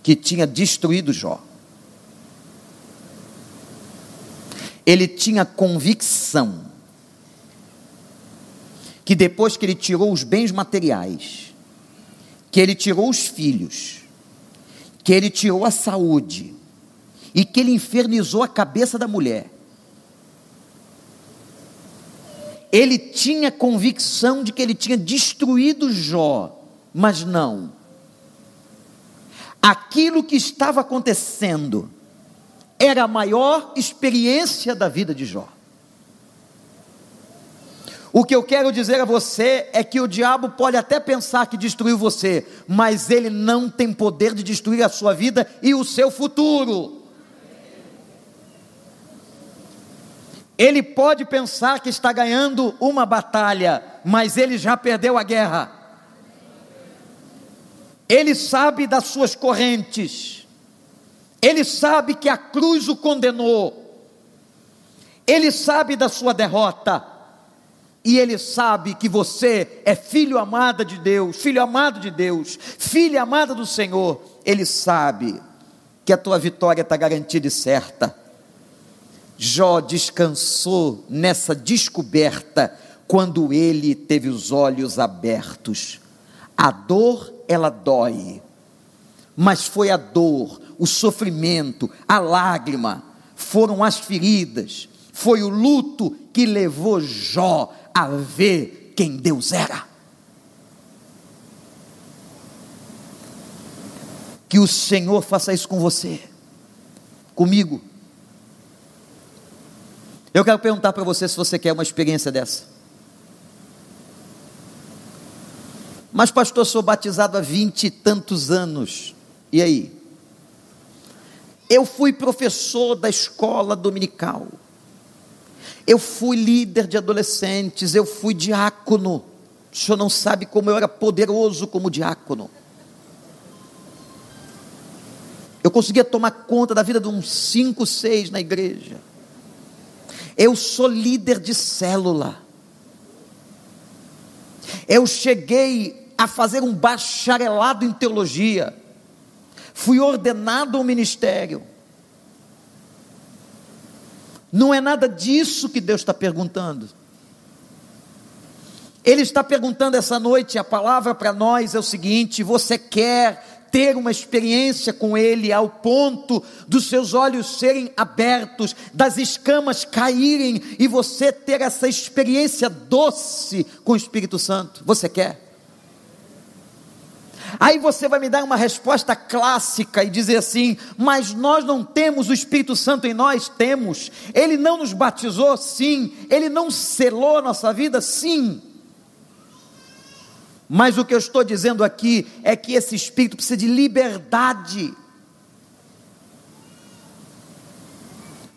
que tinha destruído Jó. Ele tinha convicção que depois que ele tirou os bens materiais, que ele tirou os filhos, que ele tirou a saúde, e que ele infernizou a cabeça da mulher. Ele tinha convicção de que ele tinha destruído Jó, mas não. Aquilo que estava acontecendo era a maior experiência da vida de Jó. O que eu quero dizer a você é que o diabo pode até pensar que destruiu você, mas ele não tem poder de destruir a sua vida e o seu futuro. Ele pode pensar que está ganhando uma batalha, mas ele já perdeu a guerra. Ele sabe das suas correntes, ele sabe que a cruz o condenou, ele sabe da sua derrota, e ele sabe que você é filho amado de Deus, filho amado de Deus, filha amada do Senhor. Ele sabe que a tua vitória está garantida e certa. Jó descansou nessa descoberta quando ele teve os olhos abertos. A dor, ela dói, mas foi a dor, o sofrimento, a lágrima, foram as feridas, foi o luto que levou Jó a ver quem Deus era. Que o Senhor faça isso com você, comigo. Eu quero perguntar para você se você quer uma experiência dessa. Mas, pastor, sou batizado há vinte e tantos anos. E aí? Eu fui professor da escola dominical. Eu fui líder de adolescentes, eu fui diácono. O senhor não sabe como eu era poderoso como diácono. Eu conseguia tomar conta da vida de uns cinco, seis na igreja. Eu sou líder de célula. Eu cheguei a fazer um bacharelado em teologia. Fui ordenado ao ministério. Não é nada disso que Deus está perguntando. Ele está perguntando essa noite, a palavra para nós é o seguinte: você quer ter uma experiência com Ele ao ponto dos seus olhos serem abertos, das escamas caírem e você ter essa experiência doce com o Espírito Santo? Você quer? Aí você vai me dar uma resposta clássica e dizer assim: mas nós não temos o Espírito Santo em nós? Temos. Ele não nos batizou? Sim. Ele não selou a nossa vida? Sim. Mas o que eu estou dizendo aqui é que esse Espírito precisa de liberdade.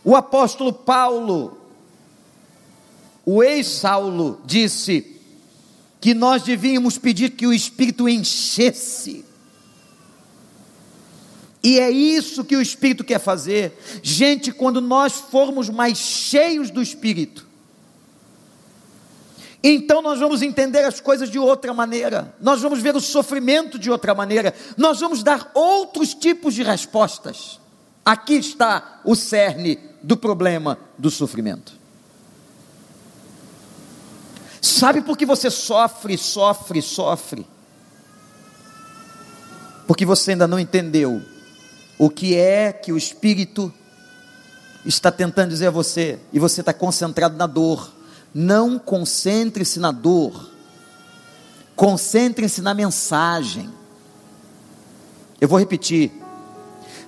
O apóstolo Paulo, o ex-Saulo, disse: que nós devíamos pedir que o Espírito enchesse. E é isso que o Espírito quer fazer. Gente, quando nós formos mais cheios do Espírito, então nós vamos entender as coisas de outra maneira, nós vamos ver o sofrimento de outra maneira, nós vamos dar outros tipos de respostas. Aqui está o cerne do problema do sofrimento. Sabe por que você sofre, sofre, sofre? Porque você ainda não entendeu o que é que o Espírito está tentando dizer a você, e você está concentrado na dor. Não concentre-se na dor, concentre-se na mensagem. Eu vou repetir.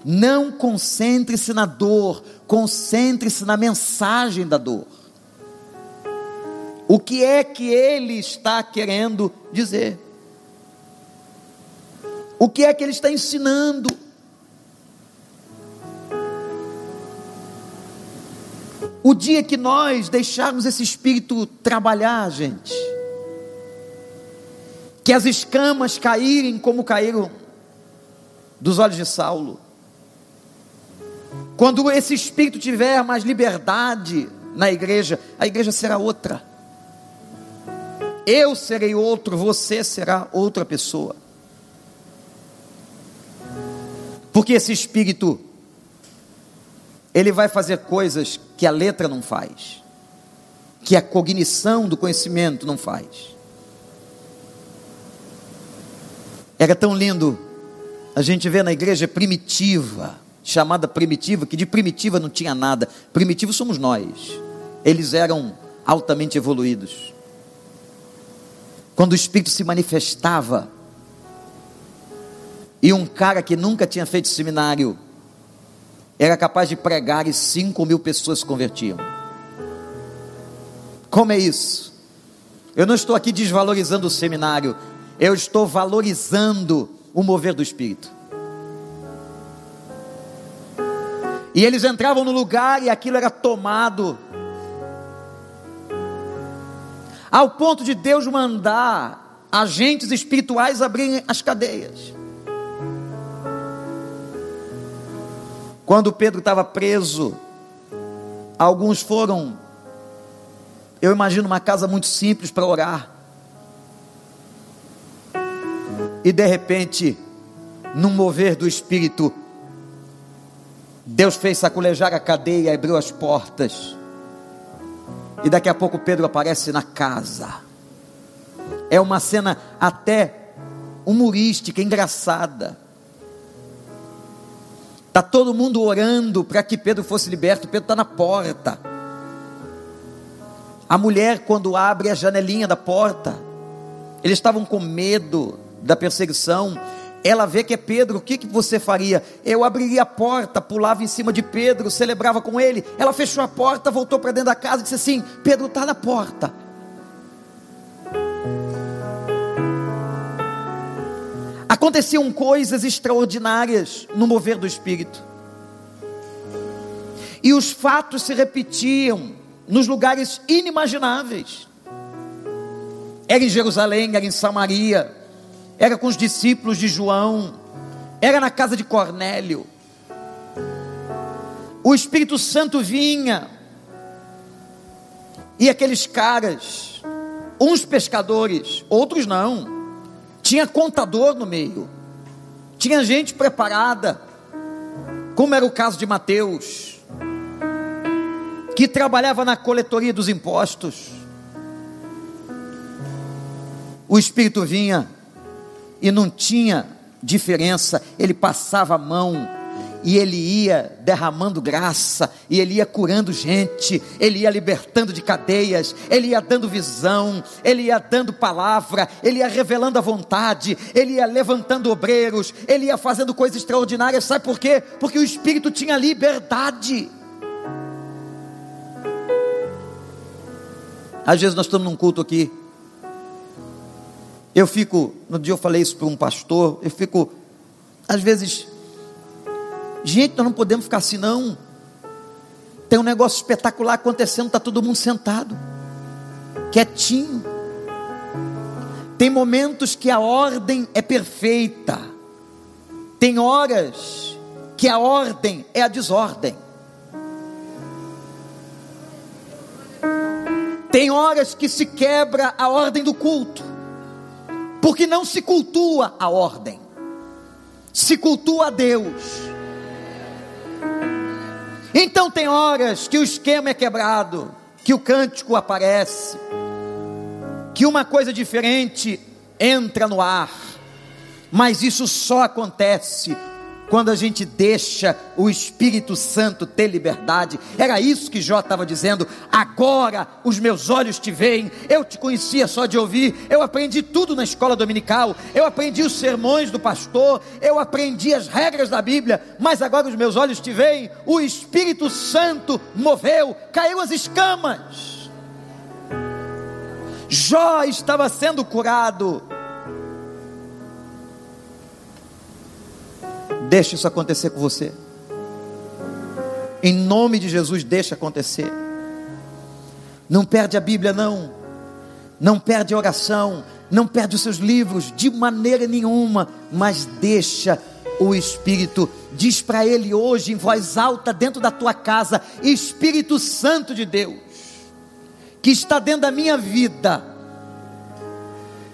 Não concentre-se na dor, concentre-se na mensagem da dor. O que é que ele está querendo dizer? O que é que ele está ensinando? O dia que nós deixarmos esse espírito trabalhar, gente, que as escamas caírem como caíram dos olhos de Saulo, quando esse espírito tiver mais liberdade na igreja, a igreja será outra. Eu serei outro, você será outra pessoa. Porque esse espírito, ele vai fazer coisas que a letra não faz, que a cognição do conhecimento não faz. Era tão lindo a gente ver na igreja primitiva, chamada primitiva, que de primitiva não tinha nada. Primitivo somos nós. Eles eram altamente evoluídos. Quando o Espírito se manifestava, e um cara que nunca tinha feito seminário era capaz de pregar e cinco mil pessoas se convertiam. Como é isso? Eu não estou aqui desvalorizando o seminário, eu estou valorizando o mover do Espírito. E eles entravam no lugar e aquilo era tomado ao ponto de Deus mandar agentes espirituais abrirem as cadeias. Quando Pedro estava preso, alguns foram, eu imagino, uma casa muito simples para orar. E de repente, num mover do Espírito, Deus fez sacolejar a cadeia, abriu as portas. E daqui a pouco Pedro aparece na casa. É uma cena até humorística, engraçada. Está todo mundo orando para que Pedro fosse liberto. Pedro está na porta. A mulher, quando abre a janelinha da porta, eles estavam com medo da perseguição ela vê que é Pedro, o que, que você faria? Eu abriria a porta, pulava em cima de Pedro, celebrava com ele. Ela fechou a porta, voltou para dentro da casa e disse assim: Pedro está na porta. Aconteciam coisas extraordinárias no mover do Espírito. E os fatos se repetiam nos lugares inimagináveis. Era em Jerusalém, era em Samaria, era com os discípulos de João, era na casa de Cornélio. O Espírito Santo vinha, e aqueles caras, uns pescadores, outros não, tinha contador no meio, tinha gente preparada, como era o caso de Mateus, que trabalhava na coletoria dos impostos. O Espírito vinha e não tinha diferença, ele passava a mão e ele ia derramando graça, e ele ia curando gente, ele ia libertando de cadeias, ele ia dando visão, ele ia dando palavra, ele ia revelando a vontade, ele ia levantando obreiros, ele ia fazendo coisas extraordinárias, sabe por quê? Porque o Espírito tinha liberdade. Às vezes nós estamos num culto aqui, eu fico, no dia eu falei isso para um pastor, eu fico, às vezes, gente, nós não podemos ficar assim, não. Tem um negócio espetacular acontecendo, está todo mundo sentado, quietinho. Tem momentos que a ordem é perfeita, tem horas que a ordem é a desordem. Tem horas que se quebra a ordem do culto porque não se cultua a ordem, se cultua a Deus. Então tem horas que o esquema é quebrado, que o cântico aparece, que uma coisa diferente entra no ar, mas isso só acontece quando a gente deixa o Espírito Santo ter liberdade. Era isso que Jó estava dizendo. Agora os meus olhos te veem. Eu te conhecia só de ouvir. Eu aprendi tudo na escola dominical. Eu aprendi os sermões do pastor. Eu aprendi as regras da Bíblia. Mas agora os meus olhos te veem. O Espírito Santo moveu. Caiu as escamas. Jó estava sendo curado Deixe isso acontecer com você. Em nome de Jesus, deixe acontecer. Não perde a Bíblia, não. Não perde a oração. Não perde os seus livros, de maneira nenhuma. Mas deixa o Espírito. Diz para ele hoje, em voz alta, dentro da tua casa: Espírito Santo de Deus, que está dentro da minha vida,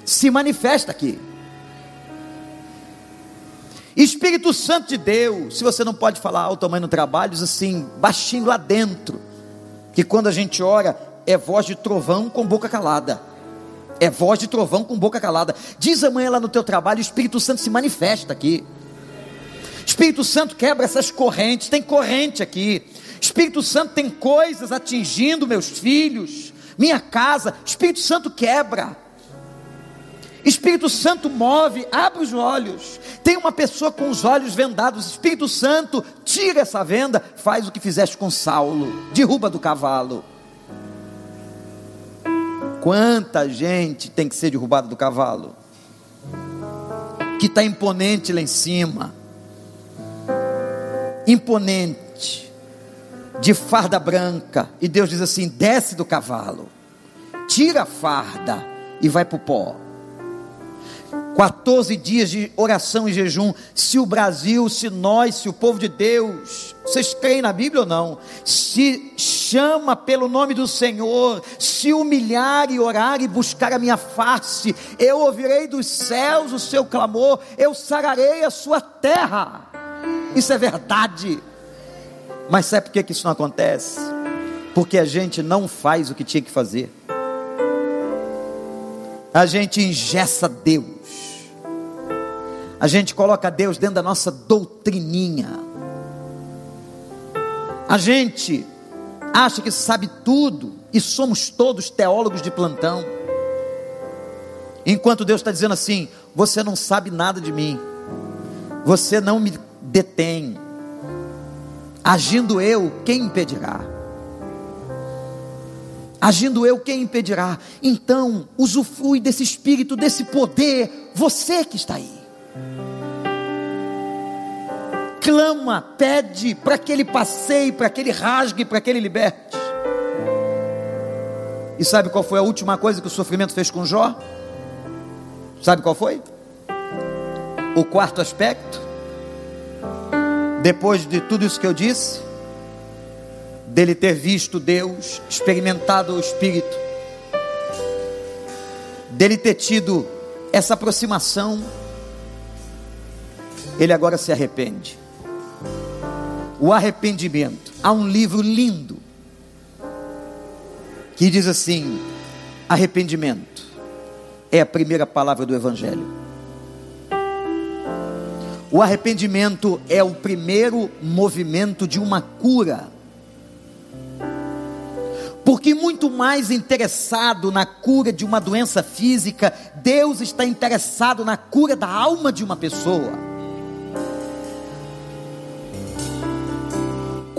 se manifesta aqui. Espírito Santo de Deus, se você não pode falar alto tamanho no trabalho, diz assim, baixinho lá dentro, que quando a gente ora, é voz de trovão com boca calada. É voz de trovão com boca calada. Diz amanhã lá no teu trabalho, o Espírito Santo se manifesta aqui. Espírito Santo quebra essas correntes, tem corrente aqui. Espírito Santo tem coisas atingindo meus filhos, minha casa. Espírito Santo quebra. Espírito Santo move, abre os olhos. Tem uma pessoa com os olhos vendados. Espírito Santo tira essa venda, faz o que fizeste com Saulo, derruba do cavalo. Quanta gente tem que ser derrubada do cavalo? Que está imponente lá em cima, imponente, de farda branca, e Deus diz assim: desce do cavalo, tira a farda e vai para o pó. 14 dias de oração e jejum. Se o Brasil, se nós, se o povo de Deus, vocês creem na Bíblia ou não? Se chama pelo nome do Senhor, se humilhar e orar e buscar a minha face, eu ouvirei dos céus o seu clamor, eu sararei a sua terra. Isso é verdade. Mas sabe por que isso não acontece? Porque a gente não faz o que tinha que fazer. A gente ingessa Deus a gente coloca Deus dentro da nossa doutrininha. A gente acha que sabe tudo e somos todos teólogos de plantão. Enquanto Deus está dizendo assim: você não sabe nada de mim, você não me detém. Agindo eu, quem impedirá? Agindo eu, quem impedirá? Então, usufrui desse espírito, desse poder, você que está aí clama, pede para que ele passeie, para que ele rasgue, para que ele liberte. E sabe qual foi a última coisa que o sofrimento fez com Jó? Sabe qual foi? O quarto aspecto, depois de tudo isso que eu disse, dele ter visto Deus, experimentado o Espírito, dele ter tido essa aproximação, ele agora se arrepende o arrependimento. Há um livro lindo que diz assim: arrependimento é a primeira palavra do Evangelho. O arrependimento é o primeiro movimento de uma cura. Porque muito mais interessado na cura de uma doença física, Deus está interessado na cura da alma de uma pessoa.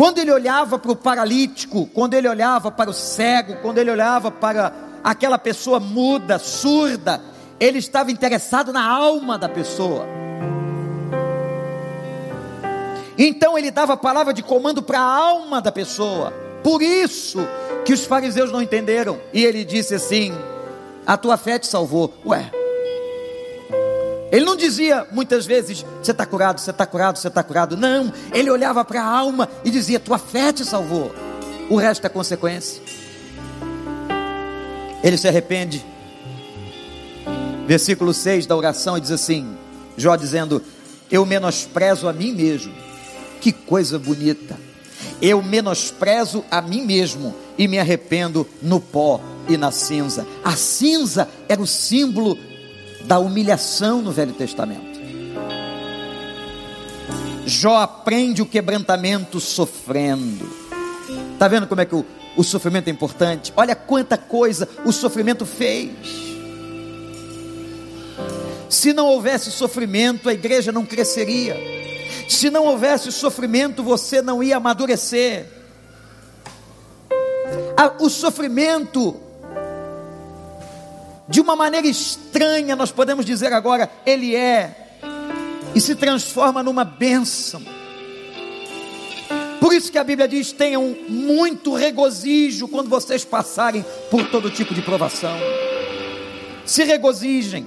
Quando ele olhava para o paralítico, quando ele olhava para o cego, quando ele olhava para aquela pessoa muda, surda, ele estava interessado na alma da pessoa. Então ele dava a palavra de comando para a alma da pessoa. Por isso que os fariseus não entenderam. E ele disse assim: A tua fé te salvou. Ué, ele não dizia muitas vezes, você está curado, você está curado, você está curado. Não, ele olhava para a alma e dizia, tua fé te salvou. O resto é consequência. Ele se arrepende. Versículo 6 da oração diz assim: Jó dizendo, Eu menosprezo a mim mesmo. Que coisa bonita. Eu menosprezo a mim mesmo e me arrependo no pó e na cinza. A cinza era o símbolo da humilhação no Velho Testamento. Jó aprende o quebrantamento sofrendo. Está vendo como é que o, o sofrimento é importante? Olha quanta coisa o sofrimento fez. Se não houvesse sofrimento, a igreja não cresceria. Se não houvesse sofrimento, você não ia amadurecer. O sofrimento de uma maneira estranha, nós podemos dizer agora, Ele é, e se transforma numa bênção. Por isso que a Bíblia diz: tenham muito regozijo quando vocês passarem por todo tipo de provação. Se regozijem.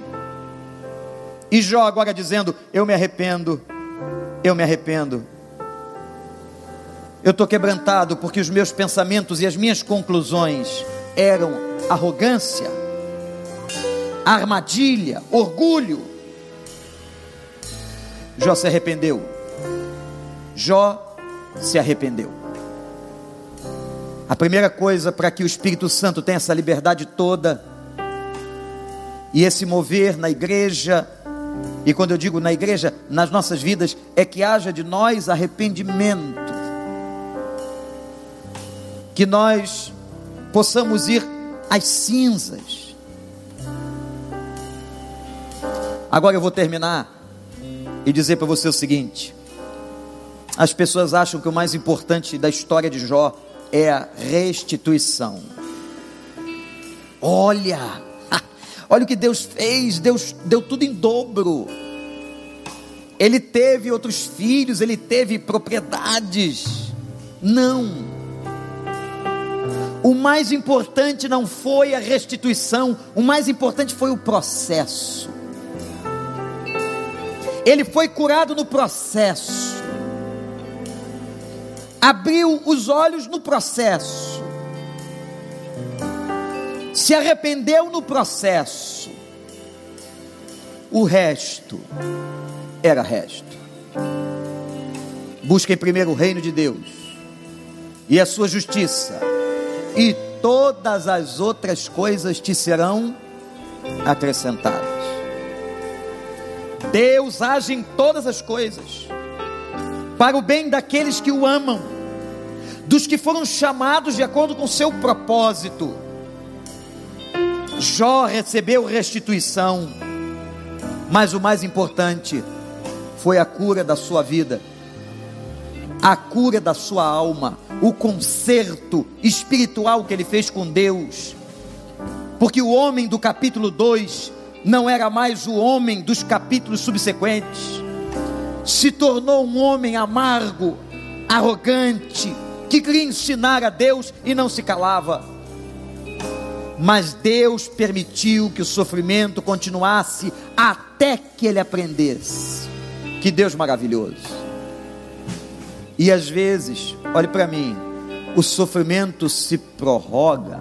E Jó agora dizendo: Eu me arrependo, eu me arrependo. Eu estou quebrantado porque os meus pensamentos e as minhas conclusões eram arrogância armadilha, orgulho. Jó se arrependeu. Jó se arrependeu. A primeira coisa para que o Espírito Santo tenha essa liberdade toda e esse mover na igreja E quando eu digo na igreja, nas nossas vidas, é que haja de nós arrependimento. Que nós possamos ir às cinzas. Agora eu vou terminar e dizer para você o seguinte: as pessoas acham que o mais importante da história de Jó é a restituição. Olha, olha o que Deus fez, Deus deu tudo em dobro. Ele teve outros filhos, ele teve propriedades. Não. O mais importante não foi a restituição, o mais importante foi o processo. Ele foi curado no processo abriu os olhos no processo, se arrependeu no processo, o resto era resto. Busquem primeiro o reino de Deus e a sua justiça, e todas as outras coisas te serão acrescentadas. Deus age em todas as coisas para o bem daqueles que o amam dos que foram chamados de acordo com seu propósito. Jó recebeu restituição, mas o mais importante foi a cura da sua vida, a cura da sua alma, o conserto espiritual que ele fez com Deus. Porque o homem do capítulo 2 não era mais o homem dos capítulos subsequentes, se tornou um homem amargo, arrogante, que queria ensinar a Deus e não se calava. Mas Deus permitiu que o sofrimento continuasse até que ele aprendesse. Que Deus maravilhoso. E às vezes, olhe para mim, o sofrimento se prorroga,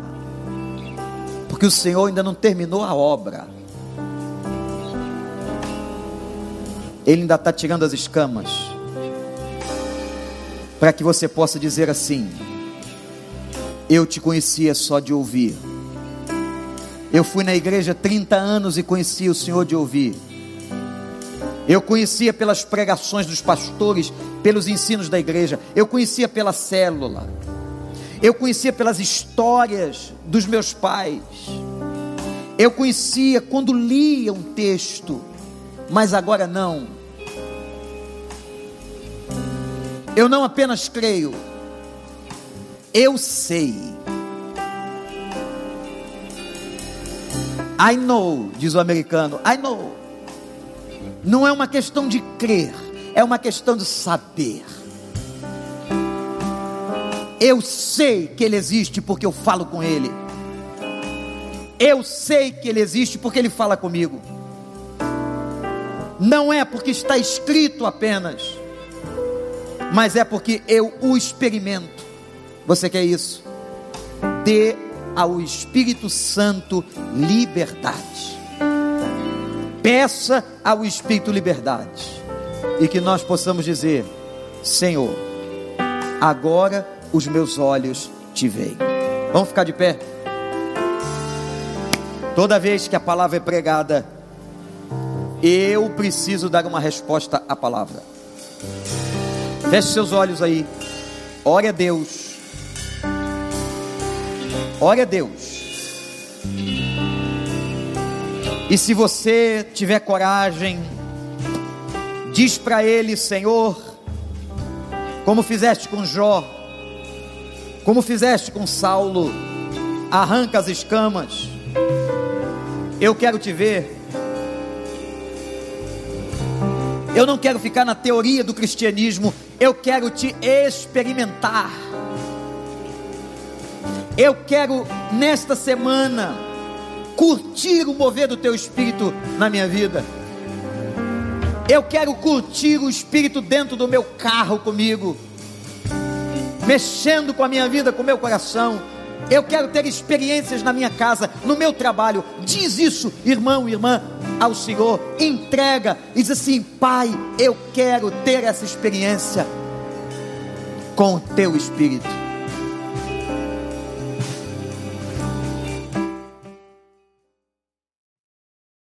porque o Senhor ainda não terminou a obra. Ele ainda está tirando as escamas para que você possa dizer assim: Eu te conhecia só de ouvir. Eu fui na igreja 30 anos e conhecia o Senhor de ouvir. Eu conhecia pelas pregações dos pastores, pelos ensinos da igreja. Eu conhecia pela célula. Eu conhecia pelas histórias dos meus pais. Eu conhecia quando lia um texto, mas agora não. Eu não apenas creio, eu sei. I know, diz o americano, I know. Não é uma questão de crer, é uma questão de saber. Eu sei que Ele existe porque eu falo com Ele. Eu sei que Ele existe porque Ele fala comigo. Não é porque está escrito apenas mas é porque eu o experimento. Você quer isso? Dê ao Espírito Santo liberdade. Peça ao Espírito liberdade. E que nós possamos dizer: Senhor, agora os meus olhos te veem. Vamos ficar de pé? Toda vez que a palavra é pregada, eu preciso dar uma resposta à palavra. Feche seus olhos aí. Ore a Deus. Ore a Deus. E se você tiver coragem, diz para Ele, Senhor, como fizeste com Jó, como fizeste com Saulo, arranca as escamas. Eu quero te ver. Eu não quero ficar na teoria do cristianismo, eu quero te experimentar. Eu quero nesta semana curtir o mover do teu espírito na minha vida. Eu quero curtir o espírito dentro do meu carro comigo, mexendo com a minha vida, com o meu coração eu quero ter experiências na minha casa, no meu trabalho. Diz isso, irmão, irmã, ao Senhor. Entrega e diz assim: Pai, eu quero ter essa experiência com o teu espírito.